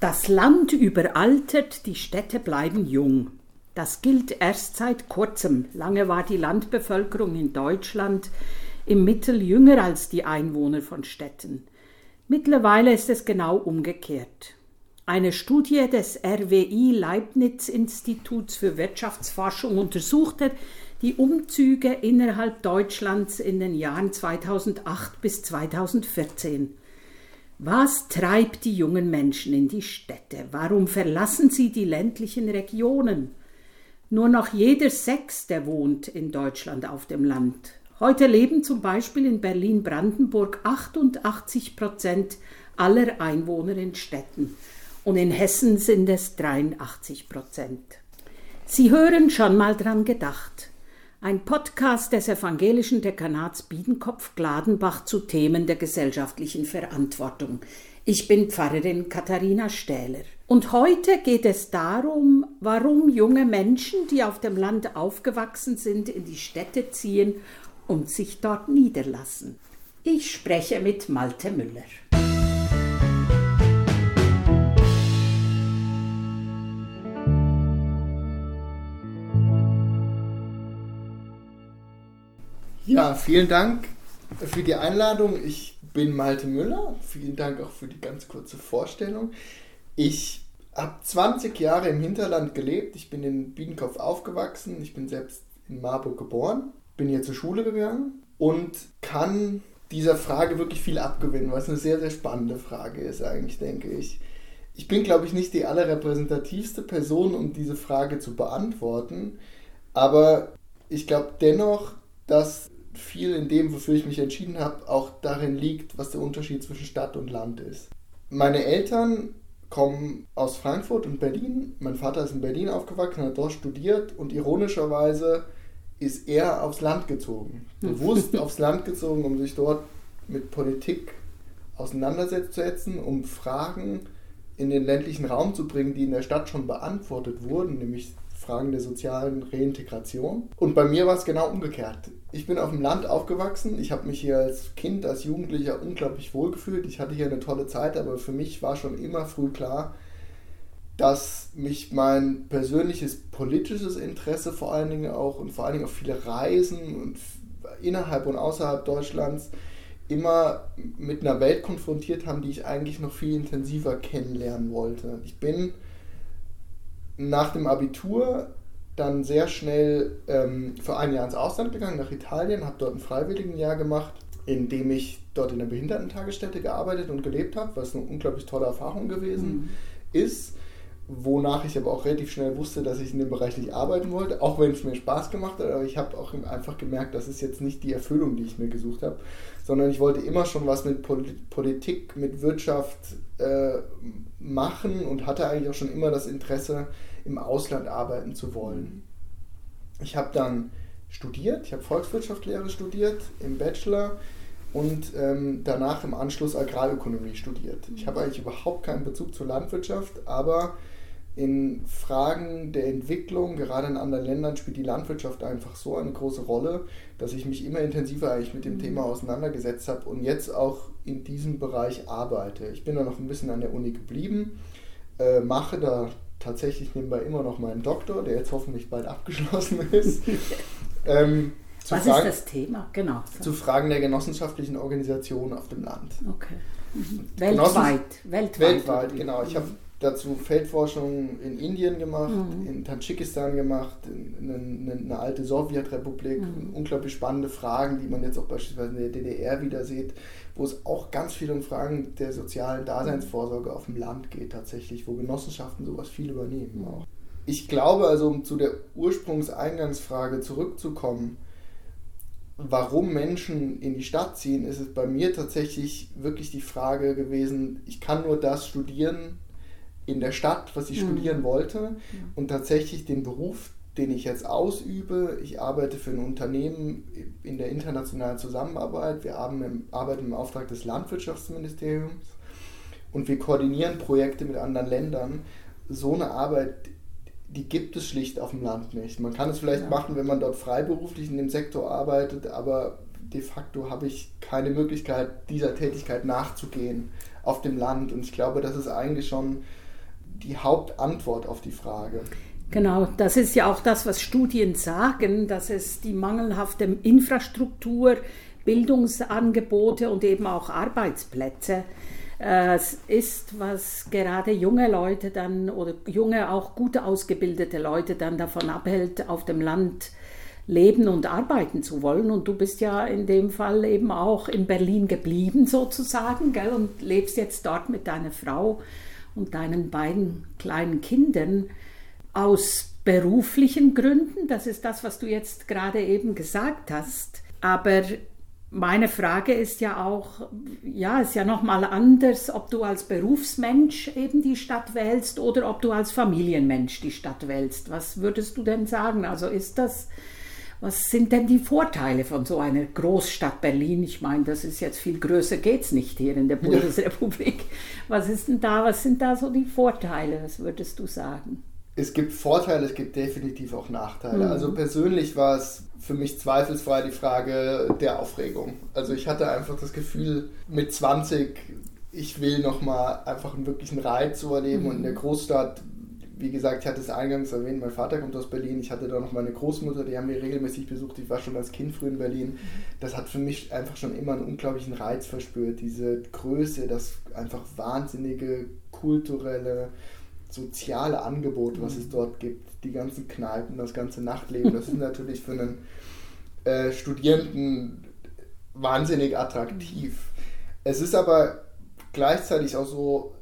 Das Land überaltert, die Städte bleiben jung. Das gilt erst seit kurzem. Lange war die Landbevölkerung in Deutschland im Mittel jünger als die Einwohner von Städten. Mittlerweile ist es genau umgekehrt. Eine Studie des RWI Leibniz Instituts für Wirtschaftsforschung untersuchte die Umzüge innerhalb Deutschlands in den Jahren 2008 bis 2014. Was treibt die jungen Menschen in die Städte? Warum verlassen sie die ländlichen Regionen? Nur noch jeder Sechste wohnt in Deutschland auf dem Land. Heute leben zum Beispiel in Berlin-Brandenburg 88 Prozent aller Einwohner in Städten und in Hessen sind es 83 Prozent. Sie hören schon mal dran gedacht ein Podcast des evangelischen Dekanats Biedenkopf-Gladenbach zu Themen der gesellschaftlichen Verantwortung. Ich bin Pfarrerin Katharina Stähler. Und heute geht es darum, warum junge Menschen, die auf dem Land aufgewachsen sind, in die Städte ziehen und sich dort niederlassen. Ich spreche mit Malte Müller. Ja, vielen Dank für die Einladung. Ich bin Malte Müller. Vielen Dank auch für die ganz kurze Vorstellung. Ich habe 20 Jahre im Hinterland gelebt. Ich bin in Biedenkopf aufgewachsen. Ich bin selbst in Marburg geboren. Bin hier zur Schule gegangen und kann dieser Frage wirklich viel abgewinnen, was eine sehr, sehr spannende Frage ist eigentlich, denke ich. Ich bin, glaube ich, nicht die allerrepräsentativste Person, um diese Frage zu beantworten, aber ich glaube dennoch, dass viel in dem, wofür ich mich entschieden habe, auch darin liegt, was der Unterschied zwischen Stadt und Land ist. Meine Eltern kommen aus Frankfurt und Berlin. Mein Vater ist in Berlin aufgewachsen, hat dort studiert und ironischerweise ist er aufs Land gezogen. Bewusst aufs Land gezogen, um sich dort mit Politik auseinanderzusetzen, um Fragen in den ländlichen Raum zu bringen, die in der Stadt schon beantwortet wurden, nämlich Fragen der sozialen Reintegration. Und bei mir war es genau umgekehrt. Ich bin auf dem Land aufgewachsen. Ich habe mich hier als Kind, als Jugendlicher unglaublich wohl gefühlt. Ich hatte hier eine tolle Zeit, aber für mich war schon immer früh klar, dass mich mein persönliches politisches Interesse vor allen Dingen auch und vor allen Dingen auch viele Reisen und innerhalb und außerhalb Deutschlands immer mit einer Welt konfrontiert haben, die ich eigentlich noch viel intensiver kennenlernen wollte. Ich bin nach dem Abitur dann sehr schnell ähm, für ein Jahr ins Ausland gegangen, nach Italien, habe dort ein Freiwilligenjahr gemacht, in dem ich dort in der Behindertentagesstätte gearbeitet und gelebt habe, was eine unglaublich tolle Erfahrung gewesen mhm. ist. Wonach ich aber auch relativ schnell wusste, dass ich in dem Bereich nicht arbeiten wollte, auch wenn es mir Spaß gemacht hat, aber ich habe auch einfach gemerkt, das ist jetzt nicht die Erfüllung, die ich mir gesucht habe, sondern ich wollte immer schon was mit Politik, mit Wirtschaft äh, machen und hatte eigentlich auch schon immer das Interesse, im Ausland arbeiten zu wollen. Ich habe dann studiert, ich habe Volkswirtschaftslehre studiert im Bachelor und ähm, danach im Anschluss Agrarökonomie studiert. Ich habe eigentlich überhaupt keinen Bezug zur Landwirtschaft, aber in Fragen der Entwicklung, gerade in anderen Ländern, spielt die Landwirtschaft einfach so eine große Rolle, dass ich mich immer intensiver eigentlich mit dem mhm. Thema auseinandergesetzt habe und jetzt auch in diesem Bereich arbeite. Ich bin da noch ein bisschen an der Uni geblieben, äh, mache da tatsächlich nebenbei immer noch meinen Doktor, der jetzt hoffentlich bald abgeschlossen ist. ähm, Was Fragen, ist das Thema? Genau. Zu Fragen der genossenschaftlichen Organisation auf dem Land. Okay. Mhm. Weltweit. Weltweit, weltweit genau. Ich habe dazu Feldforschung in Indien gemacht, mhm. in Tadschikistan gemacht, in, in, in eine alte Sowjetrepublik. Mhm. Unglaublich spannende Fragen, die man jetzt auch beispielsweise in der DDR wieder sieht wo es auch ganz viel um Fragen der sozialen Daseinsvorsorge auf dem Land geht, tatsächlich, wo Genossenschaften sowas viel übernehmen auch. Ich glaube also, um zu der Ursprungseingangsfrage zurückzukommen, warum Menschen in die Stadt ziehen, ist es bei mir tatsächlich wirklich die Frage gewesen, ich kann nur das studieren in der Stadt, was ich mhm. studieren wollte und tatsächlich den Beruf, den ich jetzt ausübe. Ich arbeite für ein Unternehmen in der internationalen Zusammenarbeit. Wir arbeiten im Auftrag des Landwirtschaftsministeriums und wir koordinieren Projekte mit anderen Ländern. So eine Arbeit, die gibt es schlicht auf dem Land nicht. Man kann es vielleicht ja. machen, wenn man dort freiberuflich in dem Sektor arbeitet, aber de facto habe ich keine Möglichkeit, dieser Tätigkeit nachzugehen auf dem Land. Und ich glaube, das ist eigentlich schon die Hauptantwort auf die Frage. Genau, das ist ja auch das, was Studien sagen, dass es die mangelhafte Infrastruktur, Bildungsangebote und eben auch Arbeitsplätze äh, ist, was gerade junge Leute dann oder junge, auch gut ausgebildete Leute dann davon abhält, auf dem Land leben und arbeiten zu wollen. Und du bist ja in dem Fall eben auch in Berlin geblieben sozusagen gell, und lebst jetzt dort mit deiner Frau und deinen beiden kleinen Kindern aus beruflichen Gründen. Das ist das, was du jetzt gerade eben gesagt hast. Aber meine Frage ist ja auch, ja, ist ja nochmal anders, ob du als Berufsmensch eben die Stadt wählst oder ob du als Familienmensch die Stadt wählst. Was würdest du denn sagen? Also ist das, was sind denn die Vorteile von so einer Großstadt Berlin? Ich meine, das ist jetzt viel größer geht's nicht hier in der Bundesrepublik. Was ist denn da, was sind da so die Vorteile? Was würdest du sagen? es gibt Vorteile, es gibt definitiv auch Nachteile. Mhm. Also persönlich war es für mich zweifelsfrei die Frage der Aufregung. Also ich hatte einfach das Gefühl, mit 20, ich will nochmal einfach einen wirklichen Reiz zu erleben mhm. und in der Großstadt, wie gesagt, ich hatte es eingangs erwähnt, mein Vater kommt aus Berlin, ich hatte da noch meine Großmutter, die haben wir regelmäßig besucht, ich war schon als Kind früh in Berlin. Das hat für mich einfach schon immer einen unglaublichen Reiz verspürt, diese Größe, das einfach wahnsinnige kulturelle, soziale Angebot, was es mhm. dort gibt, die ganzen Kneipen, das ganze Nachtleben, das ist natürlich für einen äh, Studierenden wahnsinnig attraktiv. Es ist aber gleichzeitig auch so,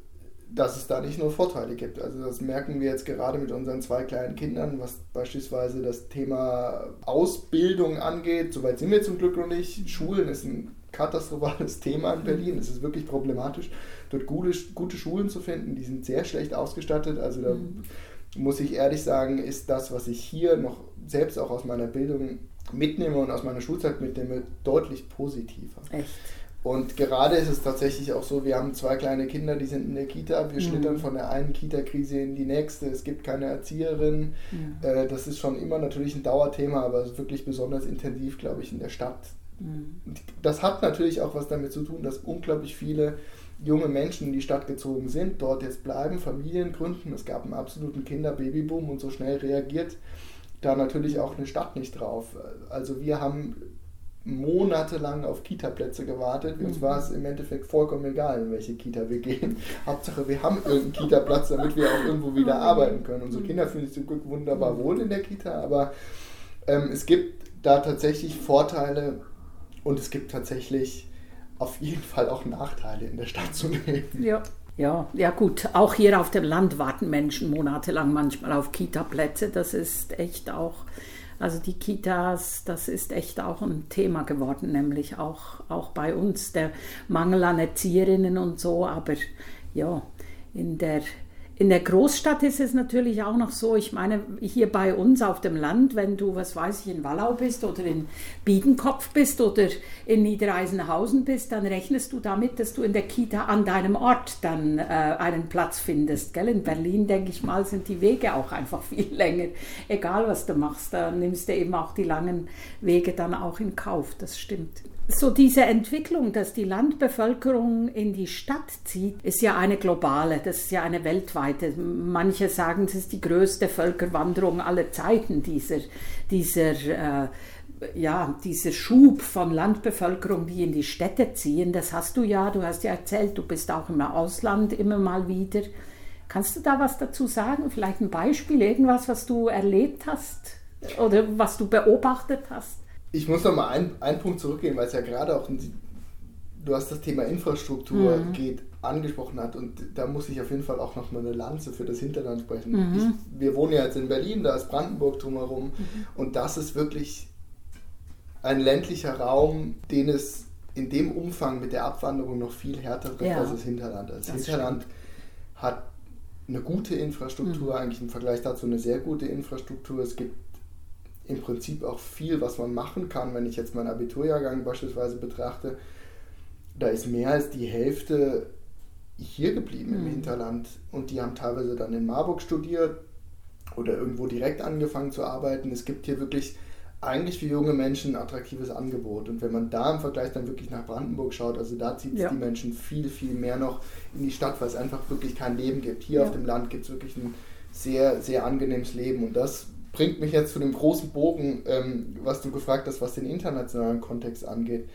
dass es da nicht nur Vorteile gibt. Also das merken wir jetzt gerade mit unseren zwei kleinen Kindern, was beispielsweise das Thema Ausbildung angeht. Soweit sind wir zum Glück noch nicht. Schulen ist ein katastrophales Thema in Berlin. Es ist wirklich problematisch, dort gute, gute Schulen zu finden. Die sind sehr schlecht ausgestattet. Also da mhm. muss ich ehrlich sagen, ist das, was ich hier noch selbst auch aus meiner Bildung mitnehme und aus meiner Schulzeit mitnehme, deutlich positiver. Echt? Und gerade ist es tatsächlich auch so, wir haben zwei kleine Kinder, die sind in der Kita, wir mhm. schlittern von der einen Kita-Krise in die nächste, es gibt keine Erzieherin. Mhm. Äh, das ist schon immer natürlich ein Dauerthema, aber wirklich besonders intensiv, glaube ich, in der Stadt Mhm. Das hat natürlich auch was damit zu tun, dass unglaublich viele junge Menschen in die Stadt gezogen sind, dort jetzt bleiben, Familien gründen. Es gab einen absoluten Kinder-Babyboom und so schnell reagiert da natürlich auch eine Stadt nicht drauf. Also wir haben monatelang auf Kita-Plätze gewartet. Uns mhm. war es im Endeffekt vollkommen egal, in welche Kita wir gehen. Hauptsache, wir haben irgendeinen Kita-Platz, damit wir auch irgendwo wieder mhm. arbeiten können. Unsere Kinder fühlen sich zum Glück wunderbar wohl in der Kita, aber ähm, es gibt da tatsächlich Vorteile, und es gibt tatsächlich auf jeden Fall auch Nachteile in der Stadt zu leben. Ja. Ja, ja gut, auch hier auf dem Land warten Menschen monatelang manchmal auf Kita-Plätze. Das ist echt auch, also die Kitas, das ist echt auch ein Thema geworden, nämlich auch, auch bei uns, der Mangel an Erzieherinnen und so. Aber ja, in der in der Großstadt ist es natürlich auch noch so, ich meine, hier bei uns auf dem Land, wenn du, was weiß ich, in Wallau bist oder in Biedenkopf bist oder in Niedereisenhausen bist, dann rechnest du damit, dass du in der Kita an deinem Ort dann äh, einen Platz findest. Gell? In Berlin, denke ich mal, sind die Wege auch einfach viel länger. Egal, was du machst, da nimmst du eben auch die langen Wege dann auch in Kauf. Das stimmt so diese Entwicklung, dass die Landbevölkerung in die Stadt zieht, ist ja eine globale, das ist ja eine weltweite. Manche sagen, es ist die größte Völkerwanderung aller Zeiten, dieser, dieser äh, ja, dieser Schub von Landbevölkerung, die in die Städte ziehen, das hast du ja, du hast ja erzählt, du bist auch im Ausland immer mal wieder. Kannst du da was dazu sagen? Vielleicht ein Beispiel, irgendwas, was du erlebt hast oder was du beobachtet hast? Ich muss noch mal einen, einen Punkt zurückgehen, weil es ja gerade auch, in, du hast das Thema Infrastruktur mhm. geht, angesprochen hat und da muss ich auf jeden Fall auch noch mal eine Lanze für das Hinterland sprechen. Mhm. Ich, wir wohnen ja jetzt in Berlin, da ist Brandenburg drumherum mhm. und das ist wirklich ein ländlicher Raum, den es in dem Umfang mit der Abwanderung noch viel härter trifft ja. als das Hinterland. Das, das Hinterland stimmt. hat eine gute Infrastruktur, mhm. eigentlich im Vergleich dazu eine sehr gute Infrastruktur. Es gibt im Prinzip auch viel, was man machen kann. Wenn ich jetzt meinen Abiturjahrgang beispielsweise betrachte, da ist mehr als die Hälfte hier geblieben mhm. im Hinterland und die haben teilweise dann in Marburg studiert oder irgendwo direkt angefangen zu arbeiten. Es gibt hier wirklich eigentlich für junge Menschen ein attraktives Angebot. Und wenn man da im Vergleich dann wirklich nach Brandenburg schaut, also da zieht es ja. die Menschen viel, viel mehr noch in die Stadt, weil es einfach wirklich kein Leben gibt. Hier ja. auf dem Land gibt es wirklich ein sehr, sehr angenehmes Leben. Und das bringt mich jetzt zu dem großen Bogen, ähm, was du gefragt hast, was den internationalen Kontext angeht.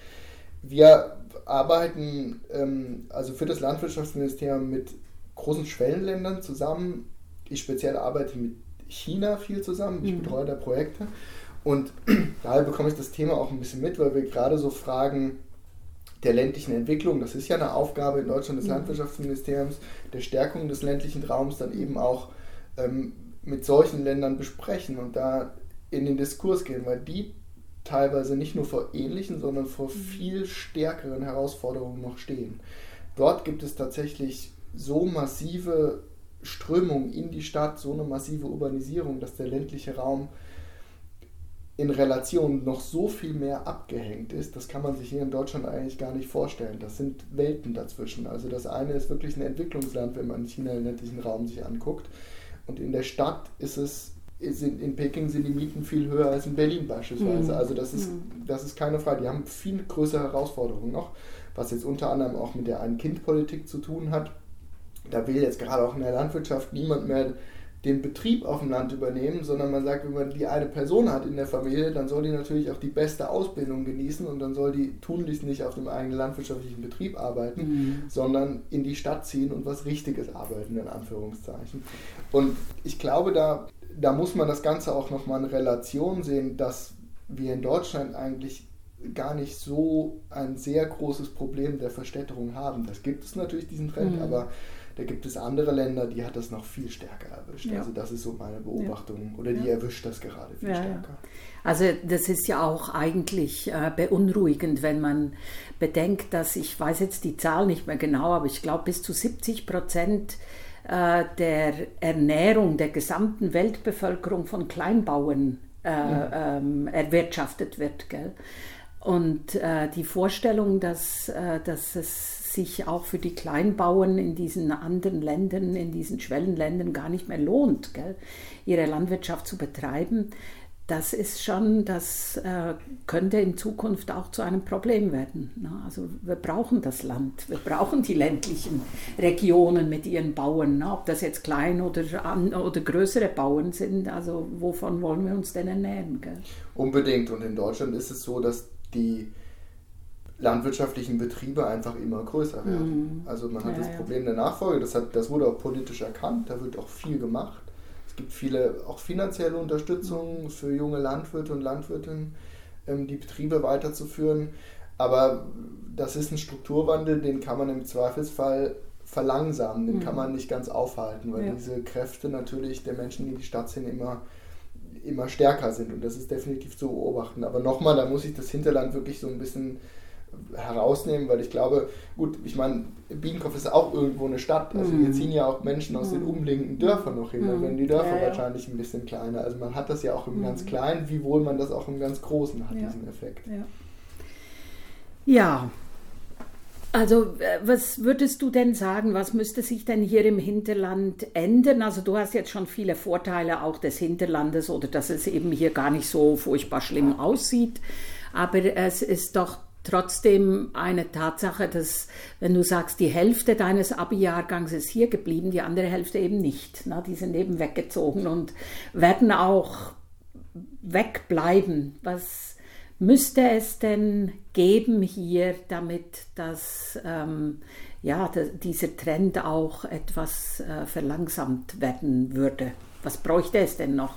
Wir arbeiten ähm, also für das Landwirtschaftsministerium mit großen Schwellenländern zusammen. Ich speziell arbeite mit China viel zusammen. Ich mhm. betreue da Projekte. Und daher bekomme ich das Thema auch ein bisschen mit, weil wir gerade so Fragen der ländlichen Entwicklung, das ist ja eine Aufgabe in Deutschland des mhm. Landwirtschaftsministeriums, der Stärkung des ländlichen Raums dann eben auch ähm, mit solchen Ländern besprechen und da in den Diskurs gehen, weil die teilweise nicht nur vor ähnlichen, sondern vor mhm. viel stärkeren Herausforderungen noch stehen. Dort gibt es tatsächlich so massive Strömungen in die Stadt, so eine massive Urbanisierung, dass der ländliche Raum in Relation noch so viel mehr abgehängt ist, das kann man sich hier in Deutschland eigentlich gar nicht vorstellen. Das sind Welten dazwischen. Also das eine ist wirklich ein Entwicklungsland, wenn man China im ländlichen Raum sich anguckt. Und in der Stadt ist es sind, in Peking sind die Mieten viel höher als in Berlin beispielsweise. Mhm. Also das ist, mhm. das ist keine Frage. Die haben viel größere Herausforderungen noch, was jetzt unter anderem auch mit der Ein-Kind-Politik zu tun hat. Da will jetzt gerade auch in der Landwirtschaft niemand mehr den Betrieb auf dem Land übernehmen, sondern man sagt, wenn man die eine Person hat in der Familie, dann soll die natürlich auch die beste Ausbildung genießen und dann soll die tunlichst nicht auf dem eigenen landwirtschaftlichen Betrieb arbeiten, mhm. sondern in die Stadt ziehen und was Richtiges arbeiten, in Anführungszeichen. Und ich glaube, da da muss man das Ganze auch nochmal in Relation sehen, dass wir in Deutschland eigentlich gar nicht so ein sehr großes Problem der Verstädterung haben. Das gibt es natürlich, diesen Trend, mhm. aber da gibt es andere Länder, die hat das noch viel stärker erwischt. Ja. Also das ist so meine Beobachtung. Ja. Oder die ja. erwischt das gerade viel stärker. Also das ist ja auch eigentlich äh, beunruhigend, wenn man bedenkt, dass ich weiß jetzt die Zahl nicht mehr genau, aber ich glaube bis zu 70 Prozent äh, der Ernährung der gesamten Weltbevölkerung von Kleinbauern äh, ähm, erwirtschaftet wird. Gell? Und äh, die Vorstellung, dass, äh, dass es sich auch für die Kleinbauern in diesen anderen Ländern, in diesen Schwellenländern gar nicht mehr lohnt, gell, ihre Landwirtschaft zu betreiben, das ist schon, das äh, könnte in Zukunft auch zu einem Problem werden. Ne? Also wir brauchen das Land, wir brauchen die ländlichen Regionen mit ihren Bauern, ne? ob das jetzt klein oder, oder größere Bauern sind. Also wovon wollen wir uns denn ernähren? Gell? Unbedingt. Und in Deutschland ist es so, dass die landwirtschaftlichen Betriebe einfach immer größer werden. Mhm. Also man hat ja, das Problem der Nachfolge, das, hat, das wurde auch politisch erkannt, da wird auch viel gemacht. Es gibt viele auch finanzielle Unterstützung für junge Landwirte und Landwirtinnen, ähm, die Betriebe weiterzuführen. Aber das ist ein Strukturwandel, den kann man im Zweifelsfall verlangsamen, den mhm. kann man nicht ganz aufhalten, weil ja. diese Kräfte natürlich der Menschen, die in die Stadt sind, immer, immer stärker sind. Und das ist definitiv zu beobachten. Aber nochmal, da muss ich das Hinterland wirklich so ein bisschen herausnehmen, weil ich glaube, gut, ich meine, Biedenkopf ist auch irgendwo eine Stadt. Also mhm. hier ziehen ja auch Menschen aus mhm. den umliegenden Dörfern noch hin. Mhm. Dann werden die Dörfer ja, wahrscheinlich ein bisschen kleiner. Also man hat das ja auch im mhm. ganz Kleinen, wiewohl man das auch im ganz Großen hat, ja. diesen Effekt. Ja. ja. Also, äh, was würdest du denn sagen, was müsste sich denn hier im Hinterland ändern? Also, du hast jetzt schon viele Vorteile auch des Hinterlandes oder dass es eben hier gar nicht so furchtbar schlimm aussieht. Aber es ist doch trotzdem eine Tatsache, dass wenn du sagst, die Hälfte deines Abi-Jahrgangs ist hier geblieben, die andere Hälfte eben nicht. Na, die sind eben weggezogen und werden auch wegbleiben. Was müsste es denn geben hier, damit das, ähm, ja, dieser Trend auch etwas äh, verlangsamt werden würde? Was bräuchte es denn noch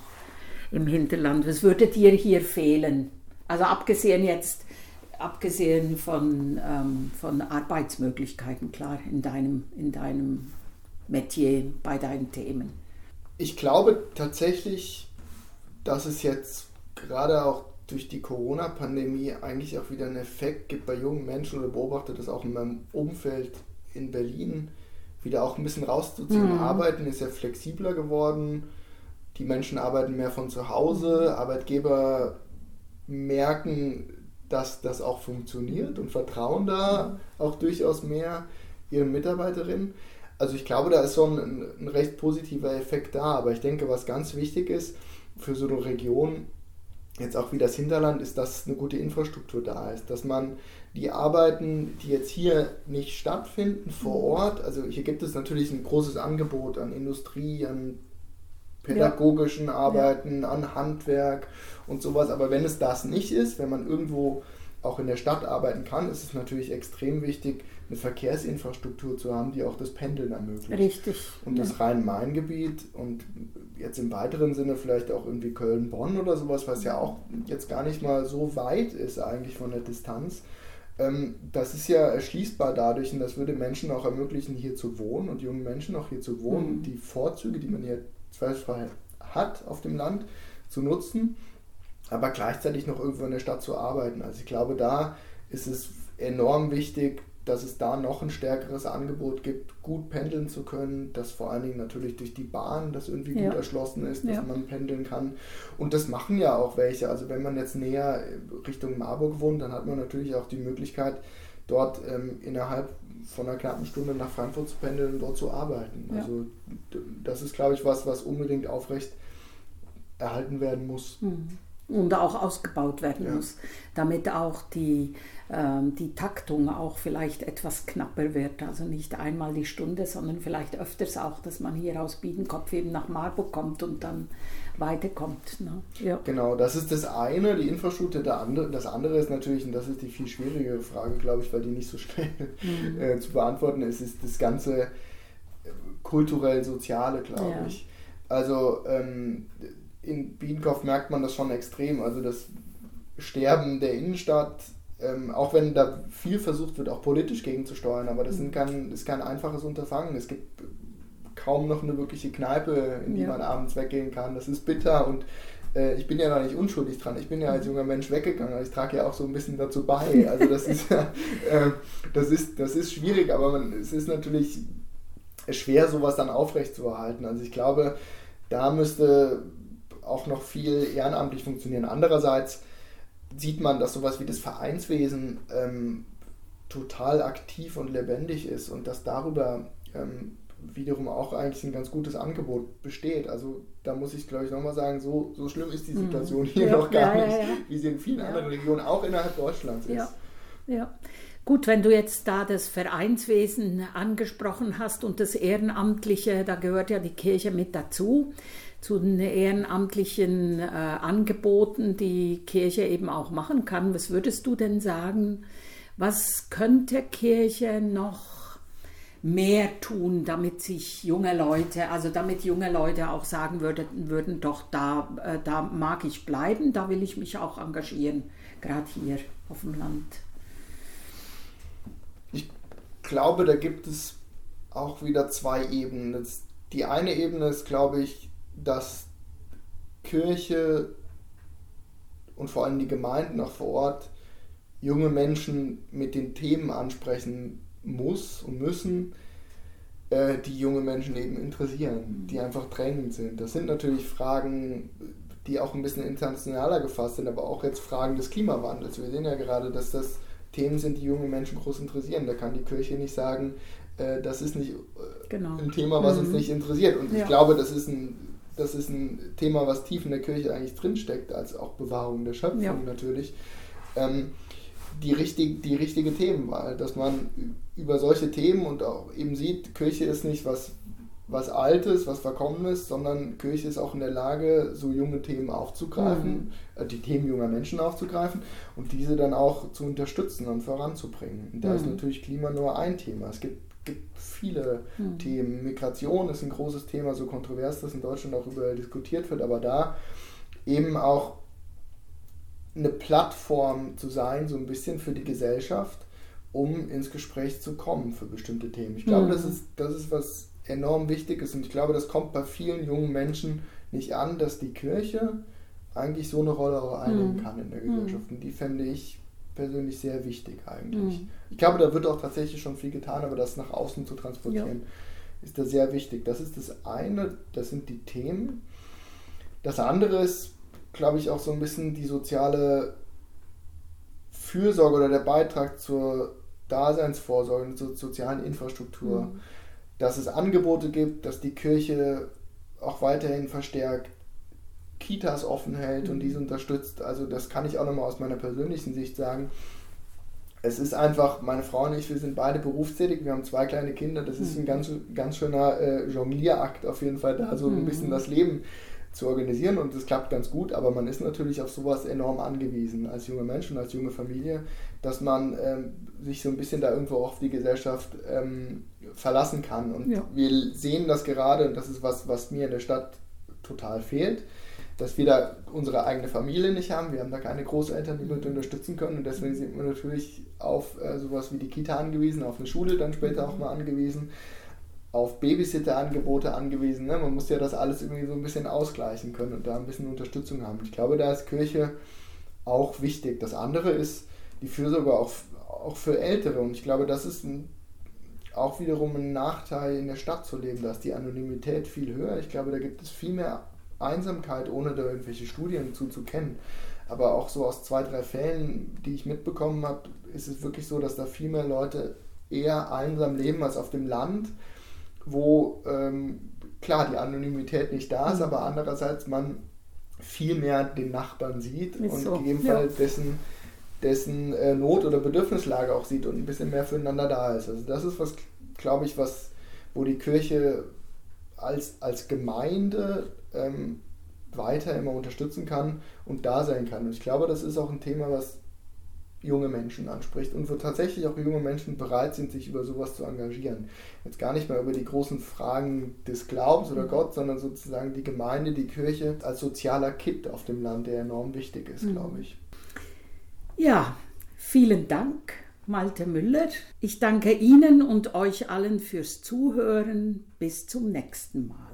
im Hinterland? Was würde dir hier fehlen? Also abgesehen jetzt abgesehen von, ähm, von Arbeitsmöglichkeiten, klar, in deinem, in deinem Metier, bei deinen Themen? Ich glaube tatsächlich, dass es jetzt gerade auch durch die Corona-Pandemie eigentlich auch wieder einen Effekt gibt bei jungen Menschen oder beobachte das auch in meinem Umfeld in Berlin, wieder auch ein bisschen rauszuziehen. Mhm. Arbeiten ist ja flexibler geworden. Die Menschen arbeiten mehr von zu Hause. Arbeitgeber merken, dass das auch funktioniert und vertrauen da auch durchaus mehr ihren Mitarbeiterinnen. Also ich glaube, da ist so ein, ein, recht positiver Effekt da. Aber ich denke, was ganz wichtig ist für so eine Region, jetzt auch wie das Hinterland ist, dass eine gute Infrastruktur da ist, dass man die Arbeiten, die jetzt hier nicht stattfinden vor mhm. Ort, also hier gibt es natürlich ein großes Angebot an Industrie, an pädagogischen ja. Arbeiten, ja. an Handwerk und sowas, aber wenn es das nicht ist, wenn man irgendwo auch in der Stadt arbeiten kann, ist es natürlich extrem wichtig, eine Verkehrsinfrastruktur zu haben, die auch das Pendeln ermöglicht. Richtig. Und das Rhein-Main-Gebiet und jetzt im weiteren Sinne vielleicht auch irgendwie Köln-Bonn oder sowas, was ja auch jetzt gar nicht mal so weit ist eigentlich von der Distanz. Ähm, das ist ja erschließbar dadurch und das würde Menschen auch ermöglichen, hier zu wohnen und jungen Menschen auch hier zu wohnen, mhm. die Vorzüge, die man hier zweifelsfrei hat auf dem Land, zu nutzen, aber gleichzeitig noch irgendwo in der Stadt zu arbeiten. Also ich glaube, da ist es enorm wichtig, dass es da noch ein stärkeres Angebot gibt, gut pendeln zu können, dass vor allen Dingen natürlich durch die Bahn das irgendwie ja. gut erschlossen ist, dass ja. man pendeln kann. Und das machen ja auch welche. Also wenn man jetzt näher Richtung Marburg wohnt, dann hat man natürlich auch die Möglichkeit, dort ähm, innerhalb von einer knappen Stunde nach Frankfurt zu pendeln und dort zu arbeiten. Ja. Also das ist, glaube ich, was, was unbedingt aufrecht erhalten werden muss. Mhm und auch ausgebaut werden ja. muss, damit auch die, ähm, die Taktung auch vielleicht etwas knapper wird. Also nicht einmal die Stunde, sondern vielleicht öfters auch, dass man hier aus Biedenkopf eben nach Marburg kommt und dann weiterkommt. Ne? Ja. Genau, das ist das eine, die Infrastruktur. Der andere, das andere ist natürlich, und das ist die viel schwierigere Frage, glaube ich, weil die nicht so schnell mhm. äh, zu beantworten ist, ist das ganze äh, kulturell-soziale, glaube ja. ich. Also ähm, in Biedenkopf merkt man das schon extrem. Also das Sterben der Innenstadt, ähm, auch wenn da viel versucht wird, auch politisch gegenzusteuern, aber das, sind kein, ist kein einfaches Unterfangen. Es gibt kaum noch eine wirkliche Kneipe, in die ja. man abends weggehen kann. Das ist bitter und äh, ich bin ja da nicht unschuldig dran. Ich bin ja als junger Mensch weggegangen, aber ich trage ja auch so ein bisschen dazu bei. Also das ist, äh, das ist, das ist schwierig, aber man, es ist natürlich schwer, sowas dann aufrechtzuerhalten. Also ich glaube, da müsste auch noch viel ehrenamtlich funktionieren. Andererseits sieht man, dass sowas wie das Vereinswesen ähm, total aktiv und lebendig ist und dass darüber ähm, wiederum auch eigentlich ein ganz gutes Angebot besteht. Also da muss ich, glaube ich, nochmal sagen, so, so schlimm ist die mhm. Situation hier ja, noch gar ja, nicht, ja, wie sie in vielen anderen Regionen, auch innerhalb Deutschlands ist. Ja. Gut, wenn du jetzt da das Vereinswesen angesprochen hast und das Ehrenamtliche, da gehört ja die Kirche mit dazu zu den ehrenamtlichen äh, Angeboten, die Kirche eben auch machen kann. Was würdest du denn sagen, was könnte Kirche noch mehr tun, damit sich junge Leute, also damit junge Leute auch sagen würden, würden doch, da, äh, da mag ich bleiben, da will ich mich auch engagieren, gerade hier auf dem Land? Ich glaube, da gibt es auch wieder zwei Ebenen. die eine Ebene ist, glaube ich, dass Kirche und vor allem die Gemeinden auch vor Ort junge Menschen mit den Themen ansprechen muss und müssen, äh, die junge Menschen eben interessieren, die einfach drängend sind. Das sind natürlich Fragen, die auch ein bisschen internationaler gefasst sind, aber auch jetzt Fragen des Klimawandels. Wir sehen ja gerade, dass das Themen sind, die junge Menschen groß interessieren. Da kann die Kirche nicht sagen, äh, das ist nicht äh, genau. ein Thema, was mhm. uns nicht interessiert. Und ja. ich glaube, das ist ein das ist ein Thema, was tief in der Kirche eigentlich drinsteckt, als auch Bewahrung der Schöpfung ja. natürlich. Ähm, die, richtig, die richtige Themenwahl, dass man über solche Themen und auch eben sieht, Kirche ist nicht was, was Altes, was Verkommenes, sondern Kirche ist auch in der Lage, so junge Themen aufzugreifen, mhm. äh, die Themen junger Menschen aufzugreifen und diese dann auch zu unterstützen und voranzubringen. Und da mhm. ist natürlich Klima nur ein Thema. Es gibt gibt viele mhm. Themen. Migration ist ein großes Thema, so kontrovers das in Deutschland auch überall diskutiert wird, aber da eben auch eine Plattform zu sein, so ein bisschen für die Gesellschaft, um ins Gespräch zu kommen für bestimmte Themen. Ich glaube, mhm. das, ist, das ist was enorm wichtig ist und ich glaube, das kommt bei vielen jungen Menschen nicht an, dass die Kirche eigentlich so eine Rolle auch einnehmen mhm. kann in der Gesellschaft. Und die fände ich persönlich sehr wichtig eigentlich. Mhm. Ich glaube, da wird auch tatsächlich schon viel getan, aber das nach außen zu transportieren, ja. ist da sehr wichtig. Das ist das eine, das sind die Themen. Das andere ist, glaube ich, auch so ein bisschen die soziale Fürsorge oder der Beitrag zur Daseinsvorsorge, zur sozialen Infrastruktur. Mhm. Dass es Angebote gibt, dass die Kirche auch weiterhin verstärkt Kitas offen hält und diese unterstützt. Also das kann ich auch nochmal aus meiner persönlichen Sicht sagen. Es ist einfach, meine Frau und ich, wir sind beide berufstätig, wir haben zwei kleine Kinder, das ist ein ganz, ganz schöner äh, Jonglierakt auf jeden Fall da, so ein bisschen das Leben zu organisieren und das klappt ganz gut, aber man ist natürlich auf sowas enorm angewiesen als junger Mensch und als junge Familie, dass man ähm, sich so ein bisschen da irgendwo auf die Gesellschaft ähm, verlassen kann. Und ja. wir sehen das gerade, und das ist was, was mir in der Stadt total fehlt, dass wir da unsere eigene Familie nicht haben. Wir haben da keine Großeltern, die wir unterstützen können. Und deswegen sind wir natürlich auf äh, sowas wie die Kita angewiesen, auf eine Schule dann später auch mal angewiesen auf Babysitter-Angebote angewiesen. Ne? Man muss ja das alles irgendwie so ein bisschen ausgleichen können und da ein bisschen Unterstützung haben. Ich glaube, da ist Kirche auch wichtig. Das andere ist die Fürsorge auch, auch für Ältere und ich glaube, das ist ein, auch wiederum ein Nachteil in der Stadt zu leben. Da ist die Anonymität viel höher. Ich glaube, da gibt es viel mehr Einsamkeit, ohne da irgendwelche Studien zu, zu kennen. Aber auch so aus zwei, drei Fällen, die ich mitbekommen habe, ist es wirklich so, dass da viel mehr Leute eher einsam leben als auf dem Land wo ähm, klar die Anonymität nicht da ist, mhm. aber andererseits man viel mehr den Nachbarn sieht ist und so. gegebenenfalls ja. dessen, dessen äh, Not- oder Bedürfnislage auch sieht und ein bisschen mehr füreinander da ist. Also das ist was, glaube ich, was, wo die Kirche als, als Gemeinde ähm, weiter immer unterstützen kann und da sein kann. Und ich glaube, das ist auch ein Thema, was junge Menschen anspricht und wo tatsächlich auch junge Menschen bereit sind, sich über sowas zu engagieren. Jetzt gar nicht mehr über die großen Fragen des Glaubens oder mhm. Gott, sondern sozusagen die Gemeinde, die Kirche als sozialer Kit auf dem Land, der enorm wichtig ist, mhm. glaube ich. Ja, vielen Dank, Malte Müller. Ich danke Ihnen und euch allen fürs Zuhören. Bis zum nächsten Mal.